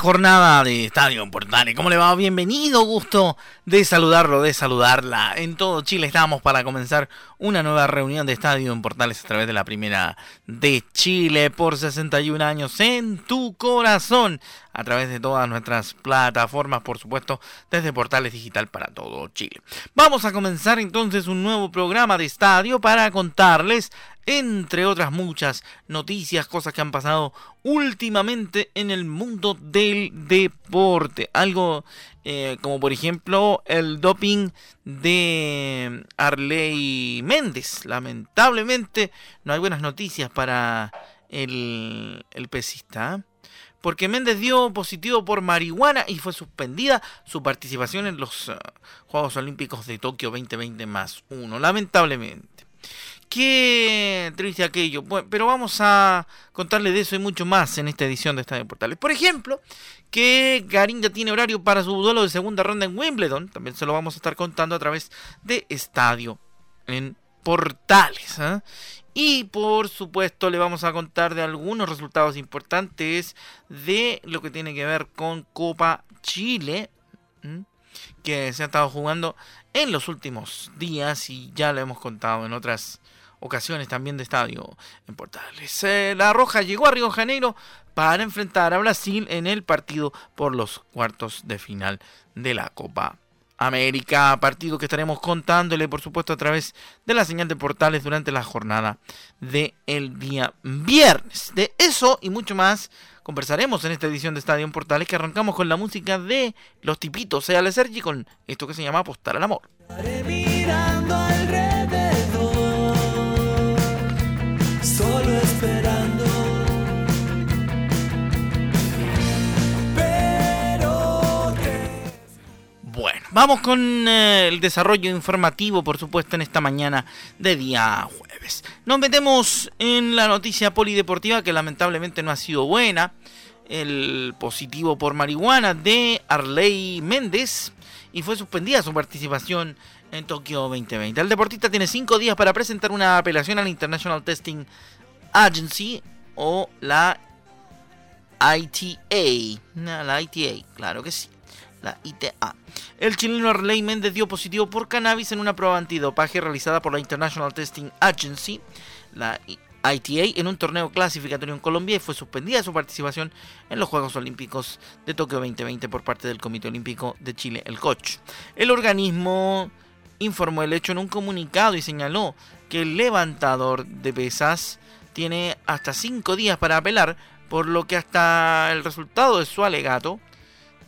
Jornada de Estadio en Portales. ¿Cómo le va? Bienvenido, gusto de saludarlo, de saludarla. En todo Chile estamos para comenzar una nueva reunión de Estadio en Portales a través de la primera de Chile por 61 años en tu corazón. A través de todas nuestras plataformas, por supuesto, desde Portales Digital para todo Chile. Vamos a comenzar entonces un nuevo programa de estadio para contarles entre otras muchas noticias, cosas que han pasado últimamente en el mundo del deporte. Algo eh, como por ejemplo el doping de Arley Méndez. Lamentablemente no hay buenas noticias para el, pesista. ¿eh? Porque Méndez dio positivo por marihuana y fue suspendida su participación en los uh, Juegos Olímpicos de Tokio 2020 más uno. Lamentablemente. Qué triste aquello. Pero vamos a contarle de eso y mucho más en esta edición de Estadio Portales. Por ejemplo, que Garín ya tiene horario para su duelo de segunda ronda en Wimbledon. También se lo vamos a estar contando a través de Estadio en Portales. ¿eh? Y por supuesto le vamos a contar de algunos resultados importantes de lo que tiene que ver con Copa Chile. Que se ha estado jugando en los últimos días y ya lo hemos contado en otras ocasiones también de estadio en Portales. Eh, la Roja llegó a Río de Janeiro para enfrentar a Brasil en el partido por los cuartos de final de la Copa América, partido que estaremos contándole por supuesto a través de la señal de Portales durante la jornada del el día viernes. De eso y mucho más conversaremos en esta edición de Estadio en Portales que arrancamos con la música de Los Tipitos, sea Sergi con esto que se llama Apostar al Amor. Vamos con eh, el desarrollo informativo, por supuesto, en esta mañana de día jueves. Nos metemos en la noticia polideportiva que lamentablemente no ha sido buena. El positivo por marihuana de Arley Méndez y fue suspendida su participación en Tokio 2020. El deportista tiene cinco días para presentar una apelación al International Testing Agency o la ITA. la ITA, claro que sí. La ITA. El chileno Arley dio positivo por cannabis en una prueba antidopaje realizada por la International Testing Agency, la ITA, en un torneo clasificatorio en Colombia y fue suspendida su participación en los Juegos Olímpicos de Tokio 2020 por parte del Comité Olímpico de Chile, el COCH. El organismo informó el hecho en un comunicado y señaló que el levantador de pesas tiene hasta 5 días para apelar, por lo que hasta el resultado de su alegato,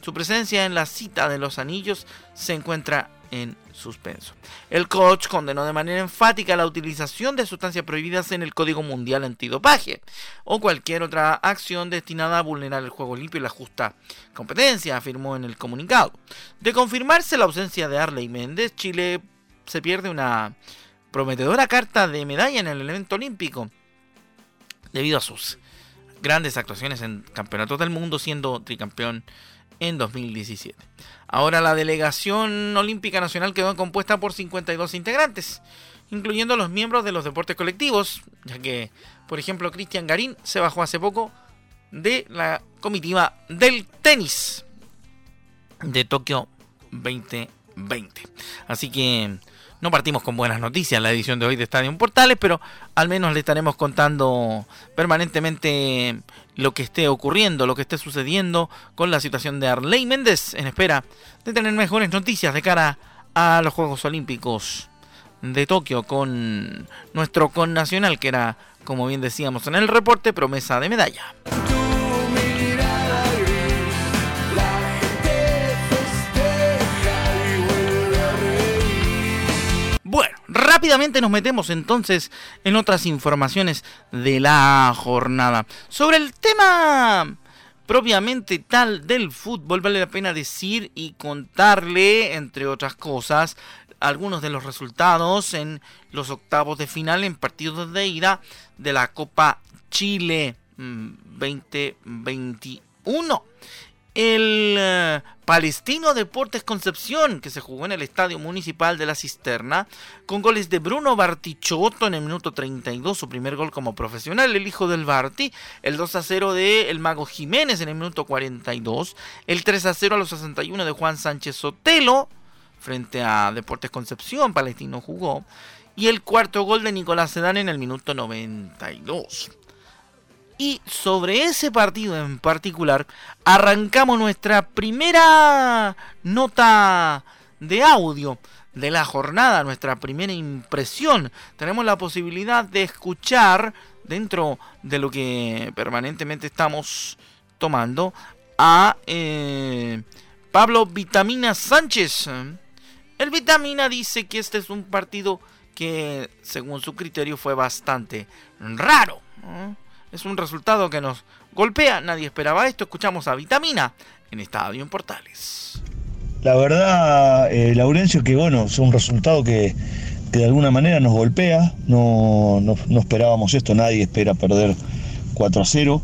su presencia en la cita de los anillos se encuentra en suspenso. El coach condenó de manera enfática la utilización de sustancias prohibidas en el Código Mundial Antidopaje o cualquier otra acción destinada a vulnerar el juego limpio y la justa competencia, afirmó en el comunicado. De confirmarse la ausencia de Arley Méndez, Chile se pierde una prometedora carta de medalla en el evento olímpico debido a sus grandes actuaciones en campeonatos del mundo, siendo tricampeón en 2017. Ahora la delegación olímpica nacional quedó compuesta por 52 integrantes, incluyendo los miembros de los deportes colectivos, ya que, por ejemplo, Cristian Garín se bajó hace poco de la comitiva del tenis de Tokio 2020. Así que no partimos con buenas noticias en la edición de hoy de Estadio Portales, pero al menos le estaremos contando permanentemente lo que esté ocurriendo, lo que esté sucediendo con la situación de Arley Méndez en espera de tener mejores noticias de cara a los Juegos Olímpicos de Tokio con nuestro connacional que era, como bien decíamos en el reporte, promesa de medalla. Rápidamente nos metemos entonces en otras informaciones de la jornada. Sobre el tema propiamente tal del fútbol, vale la pena decir y contarle, entre otras cosas, algunos de los resultados en los octavos de final en partidos de ida de la Copa Chile 2021. El eh, Palestino Deportes Concepción, que se jugó en el Estadio Municipal de la Cisterna, con goles de Bruno Bartichotto en el minuto 32, su primer gol como profesional, el hijo del Barti, el 2 a 0 de El Mago Jiménez en el minuto 42, el 3 a 0 a los 61 de Juan Sánchez Sotelo, frente a Deportes Concepción, Palestino jugó, y el cuarto gol de Nicolás Sedán en el minuto 92. Y sobre ese partido en particular, arrancamos nuestra primera nota de audio de la jornada, nuestra primera impresión. Tenemos la posibilidad de escuchar, dentro de lo que permanentemente estamos tomando, a eh, Pablo Vitamina Sánchez. El Vitamina dice que este es un partido que, según su criterio, fue bastante raro. Es un resultado que nos golpea, nadie esperaba esto. Escuchamos a Vitamina en Estadio en Portales. La verdad, eh, Laurencio, que bueno, es un resultado que, de alguna manera nos golpea. No, no, esperábamos esto, nadie espera perder 4 a 0.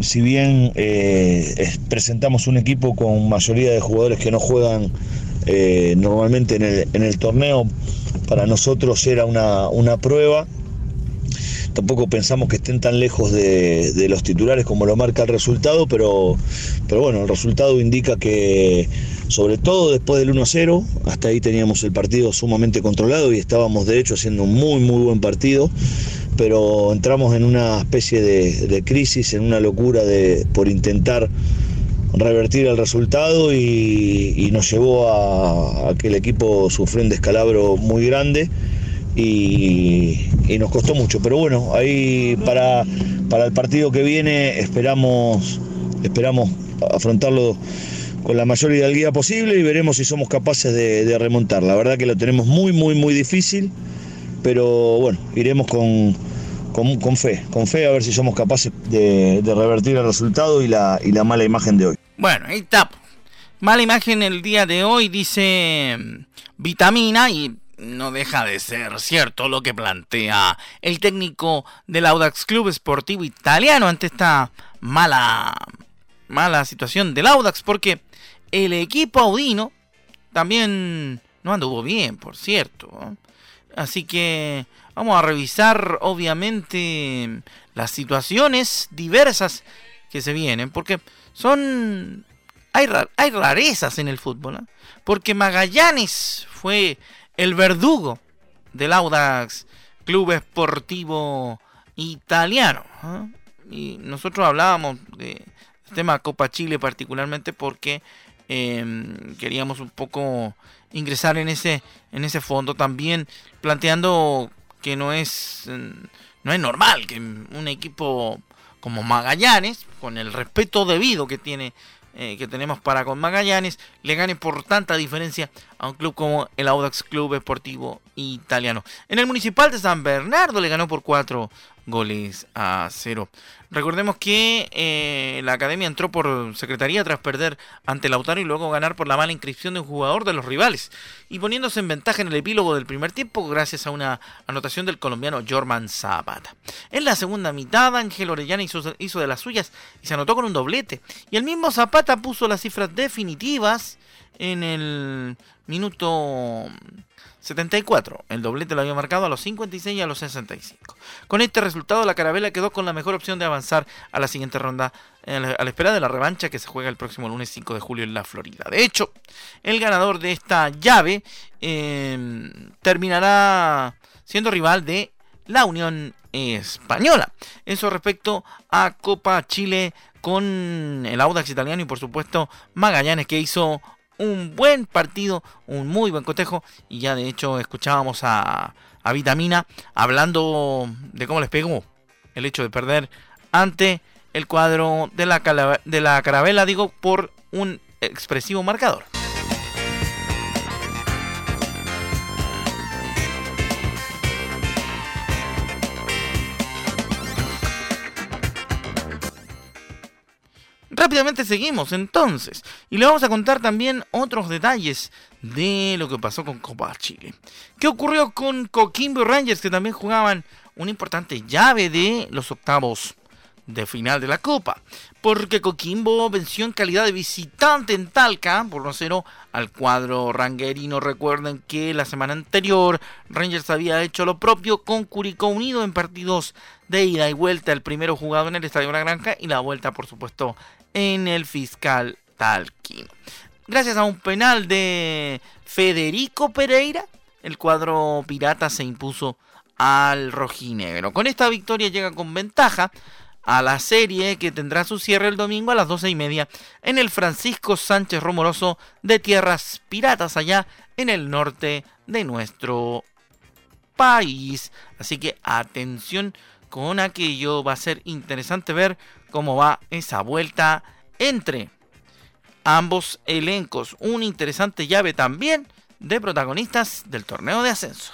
Si bien eh, presentamos un equipo con mayoría de jugadores que no juegan eh, normalmente en el, en el, torneo, para nosotros era una, una prueba tampoco pensamos que estén tan lejos de, los titulares como lo marca el resultado, pero, pero bueno, el resultado indica que sobre todo después del 1-0, hasta ahí teníamos el partido sumamente controlado y estábamos de hecho haciendo un muy muy buen partido, pero entramos en una especie de, crisis, en una locura de, por intentar revertir el resultado y, nos llevó a, a, que el equipo sufrió un descalabro muy grande y, nos costó mucho. Pero bueno, ahí para, para el partido que viene esperamos, esperamos afrontarlo con la mayor hidalguía posible y veremos si somos capaces de, remontar. La verdad que lo tenemos muy, muy, muy difícil, pero bueno, iremos con, con, fe, con fe a ver si somos capaces de, revertir el resultado y la, y la mala imagen de hoy. Bueno, ahí está. Mala imagen el día de hoy, dice Vitamina, y no deja de ser cierto lo que plantea el técnico del Audax Club Sportivo Italiano ante esta mala, mala situación del Audax, porque el equipo audino también no anduvo bien, por cierto. Así que vamos a revisar, obviamente, las situaciones diversas que se vienen, porque son. Hay, hay rarezas en el fútbol, porque Magallanes fue el verdugo del Audax Club Esportivo Italiano. ¿ah? Y nosotros hablábamos de tema Copa Chile particularmente porque em, queríamos un poco ingresar en ese en ese fondo también planteando que no es no es normal que un equipo como Magallanes con el respeto debido que tiene eh, que tenemos para con Magallanes le gane por tanta diferencia a un club como el Audax Club Esportivo Italiano. En el Municipal de San Bernardo le ganó por 4 goles a 0. Recordemos que eh, la academia entró por secretaría tras perder ante Lautaro y luego ganar por la mala inscripción de un jugador de los rivales y poniéndose en ventaja en el epílogo del primer tiempo gracias a una anotación del colombiano Jorman Zapata. En la segunda mitad Ángel Orellana hizo, hizo de las suyas y se anotó con un doblete y el mismo Zapata puso las cifras definitivas en el minuto 74. El doblete lo había marcado a los 56 y a los 65. Con este resultado, la Carabela quedó con la mejor opción de avanzar a la siguiente ronda a la espera de la revancha que se juega el próximo lunes 5 de julio en la Florida. De hecho, el ganador de esta llave em, terminará siendo rival de la Unión Española. Eso respecto a Copa Chile con el Audax italiano y por supuesto Magallanes que hizo un buen partido, un muy buen cotejo. Y ya de hecho escuchábamos a, a Vitamina hablando de cómo les pegó el hecho de perder ante el cuadro de la, de la carabela, digo, por un expresivo marcador. Rápidamente seguimos entonces y le vamos a contar también otros detalles de lo que pasó con Copa Chile. ¿Qué ocurrió con Coquimbo Rangers que también jugaban una importante llave de los octavos de final de la Copa? Porque Coquimbo venció en calidad de visitante en Talca por 1-0 al cuadro ranguerino. Recuerden que la semana anterior Rangers había hecho lo propio con Curicó Unido en partidos de ida y vuelta. El primero jugado en el Estadio La Granja y la vuelta, por supuesto, en el fiscal Talquino. Gracias a un penal de Federico Pereira, el cuadro pirata se impuso al rojinegro. Con esta victoria llega con ventaja a la serie que tendrá su cierre el domingo a las doce y media en el Francisco Sánchez Romoroso de Tierras Piratas allá en el norte de nuestro país. Así que atención con aquello, va a ser interesante ver cómo va esa vuelta entre ambos elencos. Una interesante llave también de protagonistas del torneo de ascenso.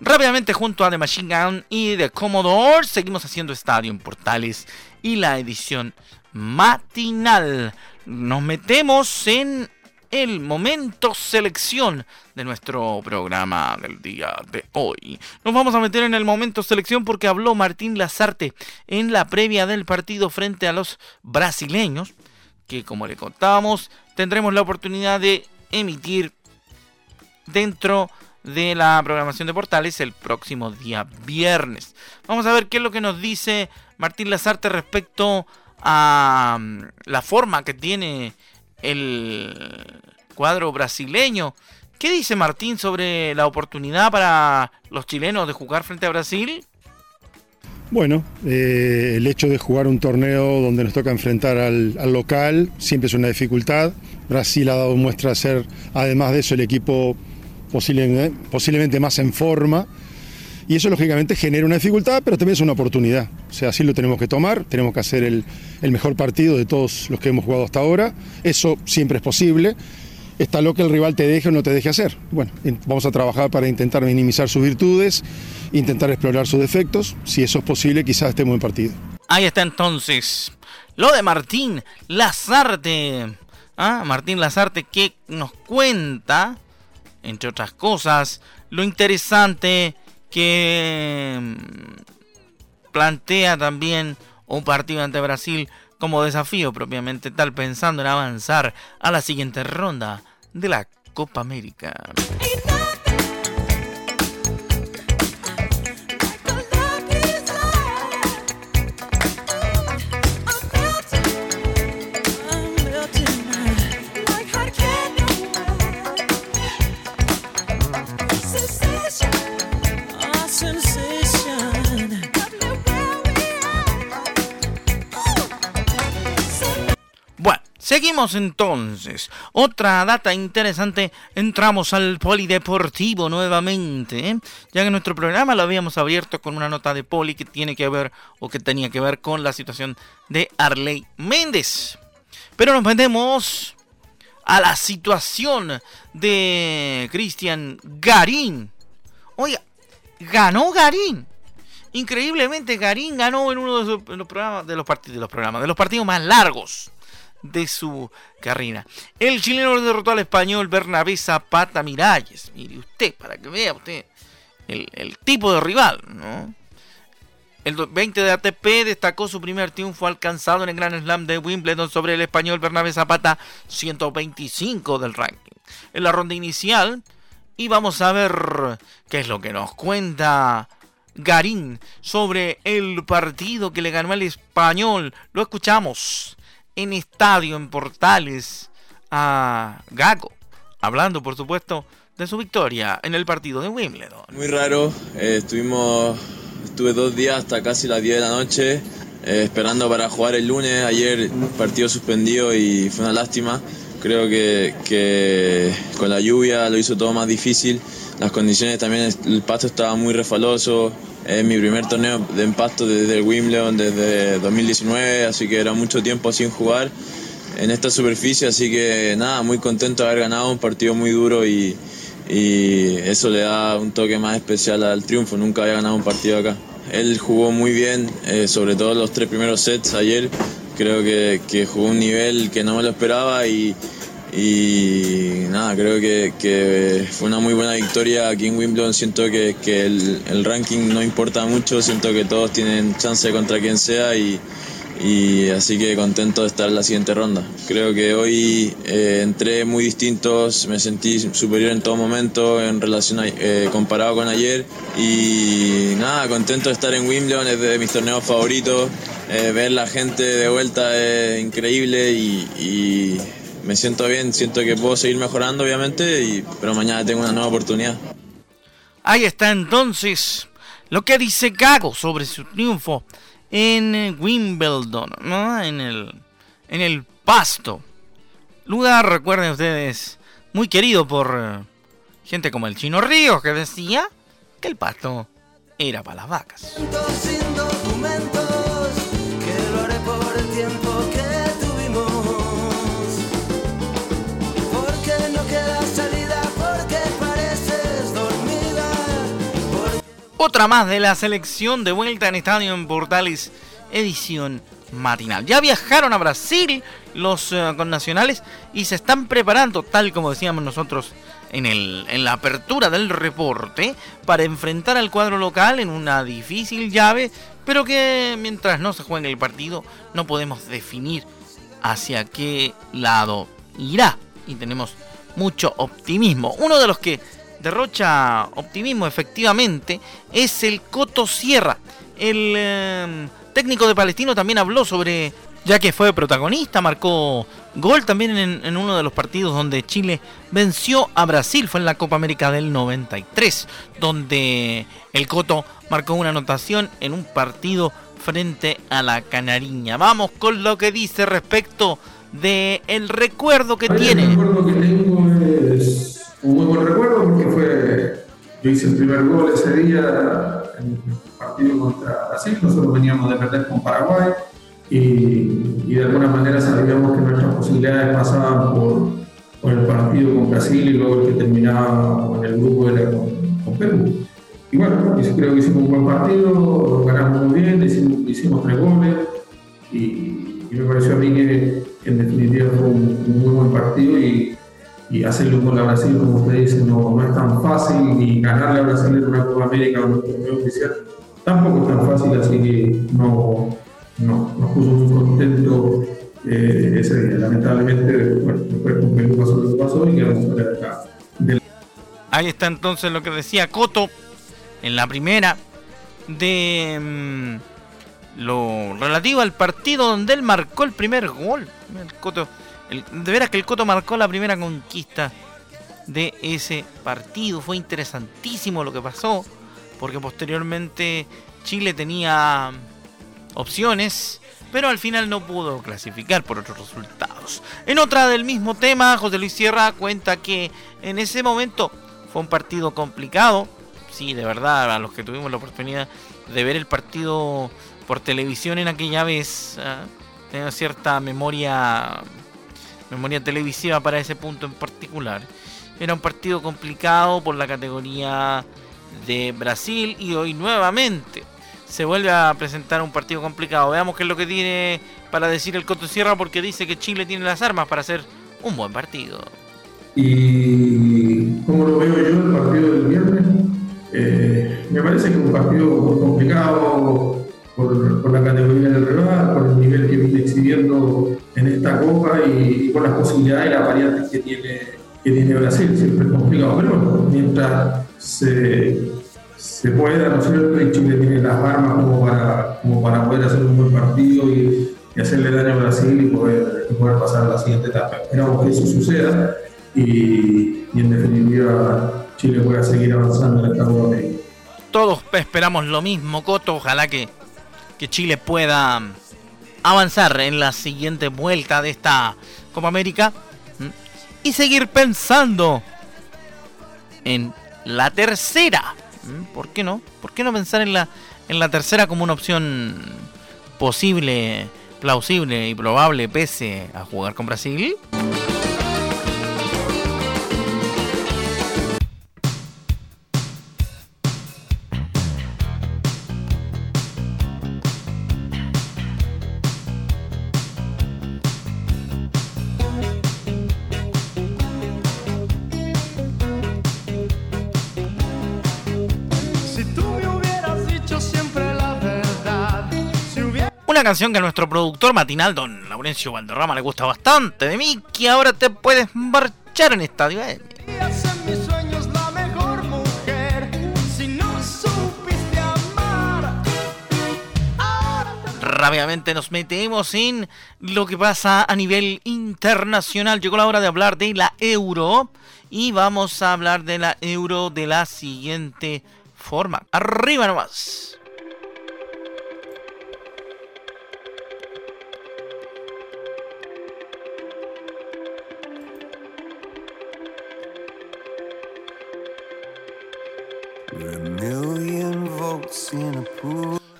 Rápidamente junto a The Machine Gun y The Commodore seguimos haciendo Estadio en Portales y la edición matinal. Nos metemos en el momento selección de nuestro programa del día de hoy. Nos vamos a meter en el momento selección porque habló Martín Lazarte en la previa del partido frente a los brasileños, que como le contábamos, tendremos la oportunidad de emitir dentro de la programación de portales el próximo día viernes. Vamos a ver qué es lo que nos dice Martín Lazarte respecto a mm, la forma que tiene el cuadro brasileño. ¿Qué dice Martín sobre la oportunidad para los chilenos de jugar frente a Brasil? Bueno, eh, el hecho de jugar un torneo donde nos toca enfrentar al, al, local siempre es una dificultad. Brasil ha dado muestra de ser, además de eso, el equipo posiblemente, posiblemente más en forma. Y eso lógicamente genera una dificultad, pero también es una oportunidad. O sea, así lo tenemos que tomar, tenemos que hacer el, mejor partido de todos los que hemos jugado hasta ahora. Eso siempre es posible. Está lo que el rival te deje o no te deje hacer. Bueno, vamos a trabajar para intentar minimizar sus virtudes, intentar explorar sus defectos. Si eso es posible, quizás estemos en partido. Ahí está entonces lo de Martín Lazarte. ¿Ah? Martín Lazarte que nos cuenta, entre otras cosas, lo interesante que mm, plantea también un partido ante Brasil como desafío propiamente tal, pensando en avanzar a la siguiente ronda de la Copa América. Seguimos entonces. Otra data interesante. Entramos al polideportivo nuevamente. ¿eh? Ya que nuestro programa lo habíamos abierto con una nota de poli que tiene que ver o que tenía que ver con la situación de Arley Méndez. Pero nos metemos a la situación de Cristian Garín. Oiga, ganó Garín. Increíblemente Garín ganó en uno de los, programas, de los de los programas, de los partidos más largos de su carrera. El chileno derrotó al español Bernabé Zapata Miralles. Mire usted, para que vea usted el, tipo de rival, ¿no? El 20 de ATP destacó su primer triunfo alcanzado en el Grand Slam de Wimbledon sobre el español Bernabé Zapata, 125 del ranking. En la ronda inicial, y vamos a ver qué es lo que nos cuenta Garín sobre el partido que le ganó al español. Lo escuchamos en estadio, en portales, a Gago, hablando por supuesto de su victoria en el partido de Wimbledon. Muy raro, eh, estuvimos, estuve dos días hasta casi las 10 de la noche eh, esperando para jugar el lunes, ayer partido suspendido y fue una lástima. Creo que, que con la lluvia lo hizo todo más difícil, las condiciones también, el pasto estaba muy refaloso, es mi primer torneo de empasto desde el Wimbledon, desde 2019, así que era mucho tiempo sin jugar en esta superficie, así que nada, muy contento de haber ganado un partido muy duro y, y eso le da un toque más especial al triunfo. Nunca había ganado un partido acá. Él jugó muy bien, eh, sobre todo los tres primeros sets ayer. Creo que, que jugó un nivel que no me lo esperaba y, y nada, creo que, que, fue una muy buena victoria aquí en Wimbledon. Siento que, que el, ranking no importa mucho, siento que todos tienen chance contra quien sea y, y así que contento de estar en la siguiente ronda. Creo que hoy eh, entré muy distintos, me sentí superior en todo momento en relación eh, comparado con ayer y nada, contento de estar en Wimbledon, es de mis torneos favoritos. Eh, ver la gente de vuelta es increíble y, y me siento bien, siento que puedo seguir mejorando, obviamente, y, pero mañana tengo una nueva oportunidad. Ahí está entonces lo que dice Gago sobre su triunfo en Wimbledon, ¿no? en, el, en el pasto. Lugar, recuerden ustedes, muy querido por eh, gente como el Chino Ríos, que decía que el pasto era para las vacas. Sin Otra más de la selección de vuelta en Estadio en Portales, edición matinal. Ya viajaron a Brasil los eh, connacionales y se están preparando, tal como decíamos nosotros en, el, en la apertura del reporte, para enfrentar al cuadro local en una difícil llave, pero que mientras no se juegue el partido no podemos definir hacia qué lado irá. Y tenemos mucho optimismo. Uno de los que derrocha optimismo efectivamente es el Coto Sierra. El eh, técnico de Palestino también habló sobre, ya que fue protagonista, marcó gol también en, en, uno de los partidos donde Chile venció a Brasil, fue en la Copa América del 93, donde el Coto marcó una anotación en un partido frente a la Canariña. Vamos con lo que dice respecto de el recuerdo que tiene. El recuerdo que tengo es un muy buen recuerdo porque fue yo hice el primer gol ese día en el partido contra Brasil, nosotros veníamos de perder con Paraguay y, de alguna manera sabíamos que nuestras posibilidades pasaban por, el partido con Brasil y luego el que terminaba con el grupo era con, con Perú. Y bueno, yo creo que hicimos un buen partido, ganamos muy bien, hicimos, tres goles y, me pareció a mí que en definitiva fue un, muy buen partido y, y hacerle un gol a Brasil, como usted dice, no, no, es tan fácil y ganarle a Brasil en una Copa América o un torneo oficial tampoco es tan fácil, así que no, no nos puso muy contentos eh, ese día. Lamentablemente, después con Perú pasó lo que pasó y quedamos fuera de acá. De... Ahí está entonces lo que decía Coto en la primera de mmm, lo relativo al partido donde él marcó el primer gol. El Coto, de veras que el Coto marcó la primera conquista de ese partido. Fue interesantísimo lo que pasó, porque posteriormente Chile tenía opciones, pero al final no pudo clasificar por otros resultados. En otra del mismo tema, José Luis Sierra cuenta que en ese momento fue un partido complicado. Sí, de verdad, a los que tuvimos la oportunidad de ver el partido por televisión en aquella vez, ¿eh? tengo cierta memoria memoria televisiva para ese punto en particular. Era un partido complicado por la categoría de Brasil y hoy nuevamente se vuelve a presentar un partido complicado. Veamos qué es lo que tiene para decir el Coto Sierra porque dice que Chile tiene las armas para hacer un buen partido. Y como lo veo yo el partido del viernes, eh, me parece que es un partido complicado por, por, la categoría del rival, por el nivel que viene exhibiendo en esta copa y, por las posibilidades y las variantes que tiene, que tiene Brasil. Siempre es complicado, pero mientras se, se pueda, ¿no es cierto? Y Chile tiene las armas como para, como para poder hacer un buen partido y, hacerle daño a Brasil y poder, poder pasar a la siguiente etapa. Esperamos que eso suceda y, en definitiva Chile pueda seguir avanzando en esta Copa América. Todos esperamos lo mismo, Coto. Ojalá que, que Chile pueda avanzar en la siguiente vuelta de esta Copa América y seguir pensando en la tercera. ¿Por qué no? ¿Por qué no pensar en la, en la tercera como una opción posible, plausible y probable pese a jugar con Brasil? Una canción que a nuestro productor matinal, don Laurencio Valderrama, le gusta bastante. De mí, que ahora te puedes marchar en Estadio Rápidamente nos metemos en lo que pasa a nivel internacional. Llegó la hora de hablar de la euro. Y vamos a hablar de la euro de la siguiente forma. Arriba nomás.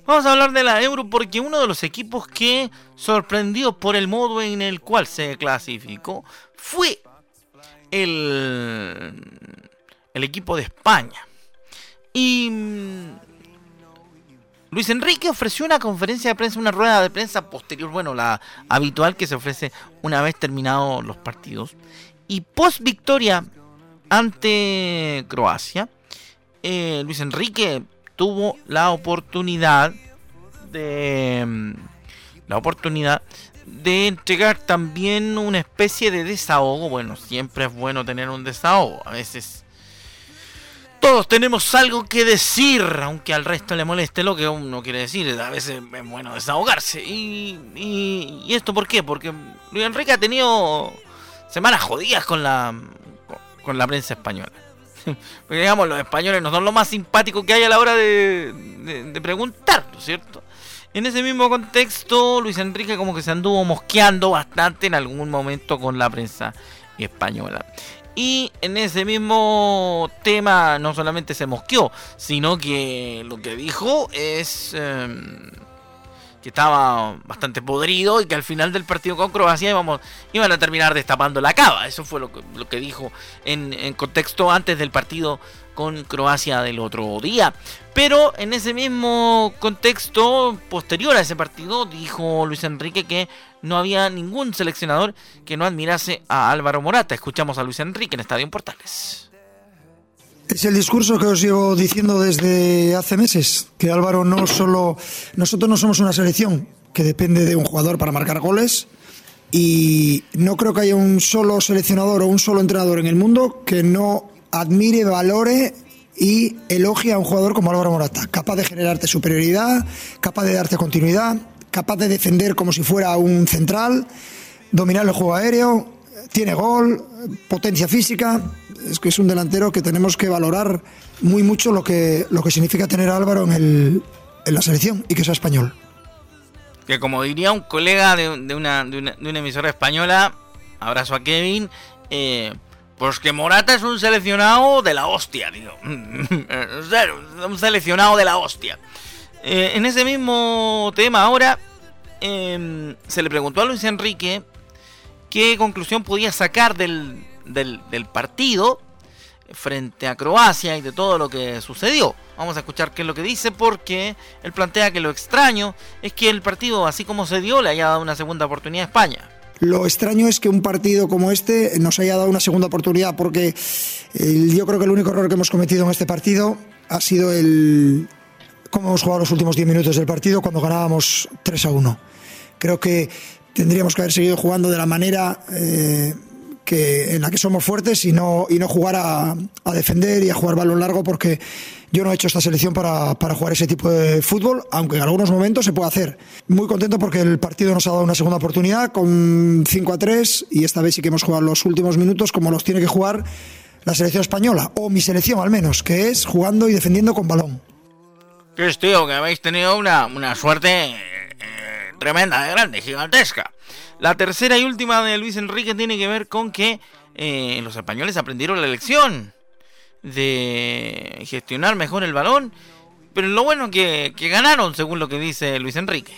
Vamos a hablar de la Euro porque uno de los equipos que sorprendió por el modo en el cual se clasificó fue el, el equipo de España. Y mm, Luis Enrique ofreció una conferencia de prensa, una rueda de prensa posterior, bueno, la habitual que se ofrece una vez terminados los partidos. Y post victoria ante Croacia, eh, Luis Enrique tuvo la oportunidad de mm, la oportunidad de entregar también una especie de desahogo. Bueno, siempre es bueno tener un desahogo. A veces todos tenemos algo que decir, aunque al resto le moleste lo que uno quiere decir. A veces es bueno desahogarse. ¿Y, y, esto por qué? Porque Luis Enrique ha tenido semanas jodidas con la, con la prensa española. Porque digamos, los españoles no son lo más simpáticos que hay a la hora de, preguntar, ¿no es cierto? En ese mismo contexto, Luis Enrique como que se anduvo mosqueando bastante en algún momento con la prensa española. Y en ese mismo tema no solamente se mosqueó, sino que lo que dijo es eh, que estaba bastante podrido y que al final del partido con Croacia iban a terminar destapando la cava. Eso fue lo que, lo que dijo en, en contexto antes del partido con Croacia del otro día. Pero en ese mismo contexto, posterior a ese partido, dijo Luis Enrique que no había ningún seleccionador que no admirase a Álvaro Morata. Escuchamos a Luis Enrique en Estadio Portales. Es el discurso que os llevo diciendo desde hace meses, que Álvaro no solo... Nosotros no somos una selección que depende de un jugador para marcar goles y no creo que haya un solo seleccionador o un solo entrenador en el mundo que no admire, valore y elogie a un jugador como Álvaro Morata, capaz de generarte superioridad, capaz de darte continuidad, capaz de defender como si fuera un central, dominar el juego aéreo, tiene gol, potencia física, es que es un delantero que tenemos que valorar muy mucho lo que, lo que significa tener a Álvaro en, la selección y que sea español. Que como diría un colega de, una, de, emisora española, abrazo a Kevin, eh, pues que Morata es un seleccionado de la hostia, tío. un seleccionado de la hostia. Eh, en ese mismo tema ahora, eh, se le preguntó a Luis Enrique qué conclusión podía sacar del, del, partido frente a Croacia y de todo lo que sucedió. Vamos a escuchar qué es lo que dice porque él plantea que lo extraño es que el partido, así como se dio, le haya dado una segunda oportunidad a España. Lo extraño es que un partido como este nos haya dado una segunda oportunidad porque eh, yo creo que el único error que hemos cometido en este partido ha sido el cómo hemos jugado los últimos 10 minutos del partido cuando ganábamos 3 a 1. Creo que tendríamos que haber seguido jugando de la manera eh, que, en la que somos fuertes y no, y no jugar a, a, defender y a jugar balón largo porque yo no he hecho esta selección para, para, jugar ese tipo de fútbol, aunque en algunos momentos se puede hacer. Muy contento porque el partido nos ha dado una segunda oportunidad con 5 a 3 y esta vez sí que hemos jugado los últimos minutos como los tiene que jugar la selección española, o mi selección al menos, que es jugando y defendiendo con balón. Que es, tío, que habéis tenido una, una suerte tremenda, grande, gigantesca. La tercera y última de Luis Enrique tiene que ver con que eh, los españoles aprendieron la lección de gestionar mejor el balón, pero lo bueno que, que ganaron, según lo que dice Luis Enrique.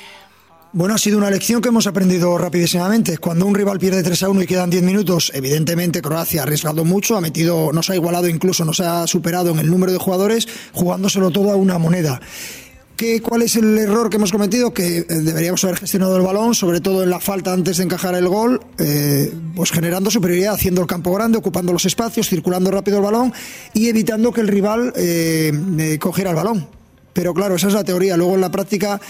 Bueno, ha sido una lección que hemos aprendido rapidísimamente. Cuando un rival pierde 3 a 1 y quedan 10 minutos, evidentemente Croacia ha arriesgado mucho, ha metido, nos ha igualado, incluso nos ha superado en el número de jugadores, jugándoselo todo a una moneda. ¿Qué, ¿Cuál es el error que hemos cometido? Que eh, deberíamos haber gestionado el balón, sobre todo en la falta antes de encajar el gol, eh, pues generando superioridad, haciendo el campo grande, ocupando los espacios, circulando rápido el balón y evitando que el rival eh, cogiera el balón. Pero claro, esa es la teoría. Luego en la práctica,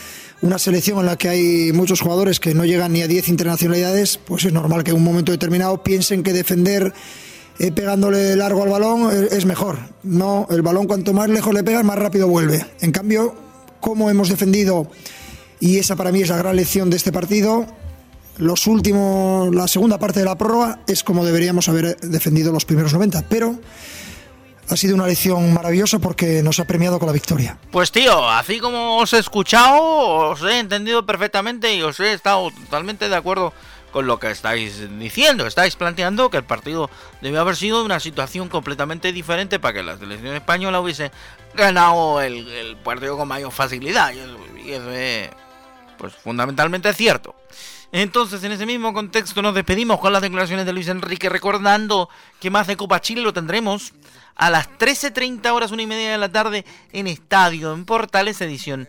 una selección en la que hay muchos jugadores que no llegan ni a 10 internacionalidades, pues es normal que en un momento determinado piensen que defender eh, pegándole largo al balón eh, es mejor. No, el balón cuanto más lejos le pegas, más rápido vuelve. En cambio, como hemos defendido, y esa para mí es la gran lección de este partido, los últimos, la segunda parte de la prórroga es como deberíamos haber defendido los primeros 90, pero ha sido una lección maravillosa porque nos ha premiado con la victoria. Pues tío, así como os he escuchado, os he entendido perfectamente y os he estado totalmente de acuerdo con lo que estáis diciendo. Estáis planteando que el partido debe haber sido una situación completamente diferente para que la selección española hubiese ganado el, partido con mayor facilidad. Y eso, es pues, fundamentalmente cierto. Entonces, en ese mismo contexto, nos despedimos con las declaraciones de Luis Enrique, recordando que más de Copa Chile lo tendremos a las 13.30 horas, una y media de la tarde, en Estadio, en Portales, edición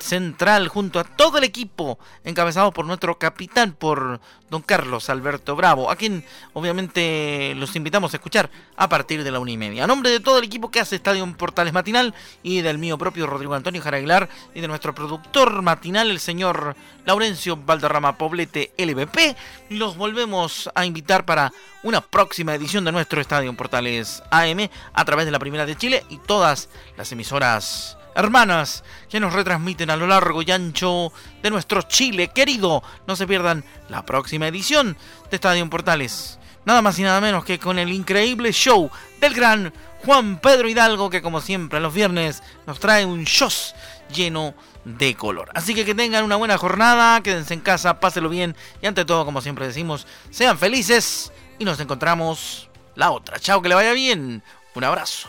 central junto a todo el equipo encabezado por nuestro capitán, por don Carlos Alberto Bravo, a quien obviamente los invitamos a escuchar a partir de la una y media. A nombre de todo el equipo que hace Estadio Portales Matinal y del mío propio Rodrigo Antonio Jaraguilar y de nuestro productor matinal, el señor Laurencio Valderrama Poblete LVP, los volvemos a invitar para una próxima edición de nuestro Estadio Portales AM a través de la Primera de Chile y todas las emisoras hermanas que nos retransmiten a lo largo y ancho de nuestro Chile querido. No se pierdan la próxima edición de Estadio Portales. Nada más y nada menos que con el increíble show del gran Juan Pedro Hidalgo que como siempre los viernes nos trae un show lleno de color. Así que que tengan una buena jornada, quédense en casa, pásenlo bien y ante todo como siempre decimos, sean felices y nos encontramos la otra. Chao, que le vaya bien. Un abrazo.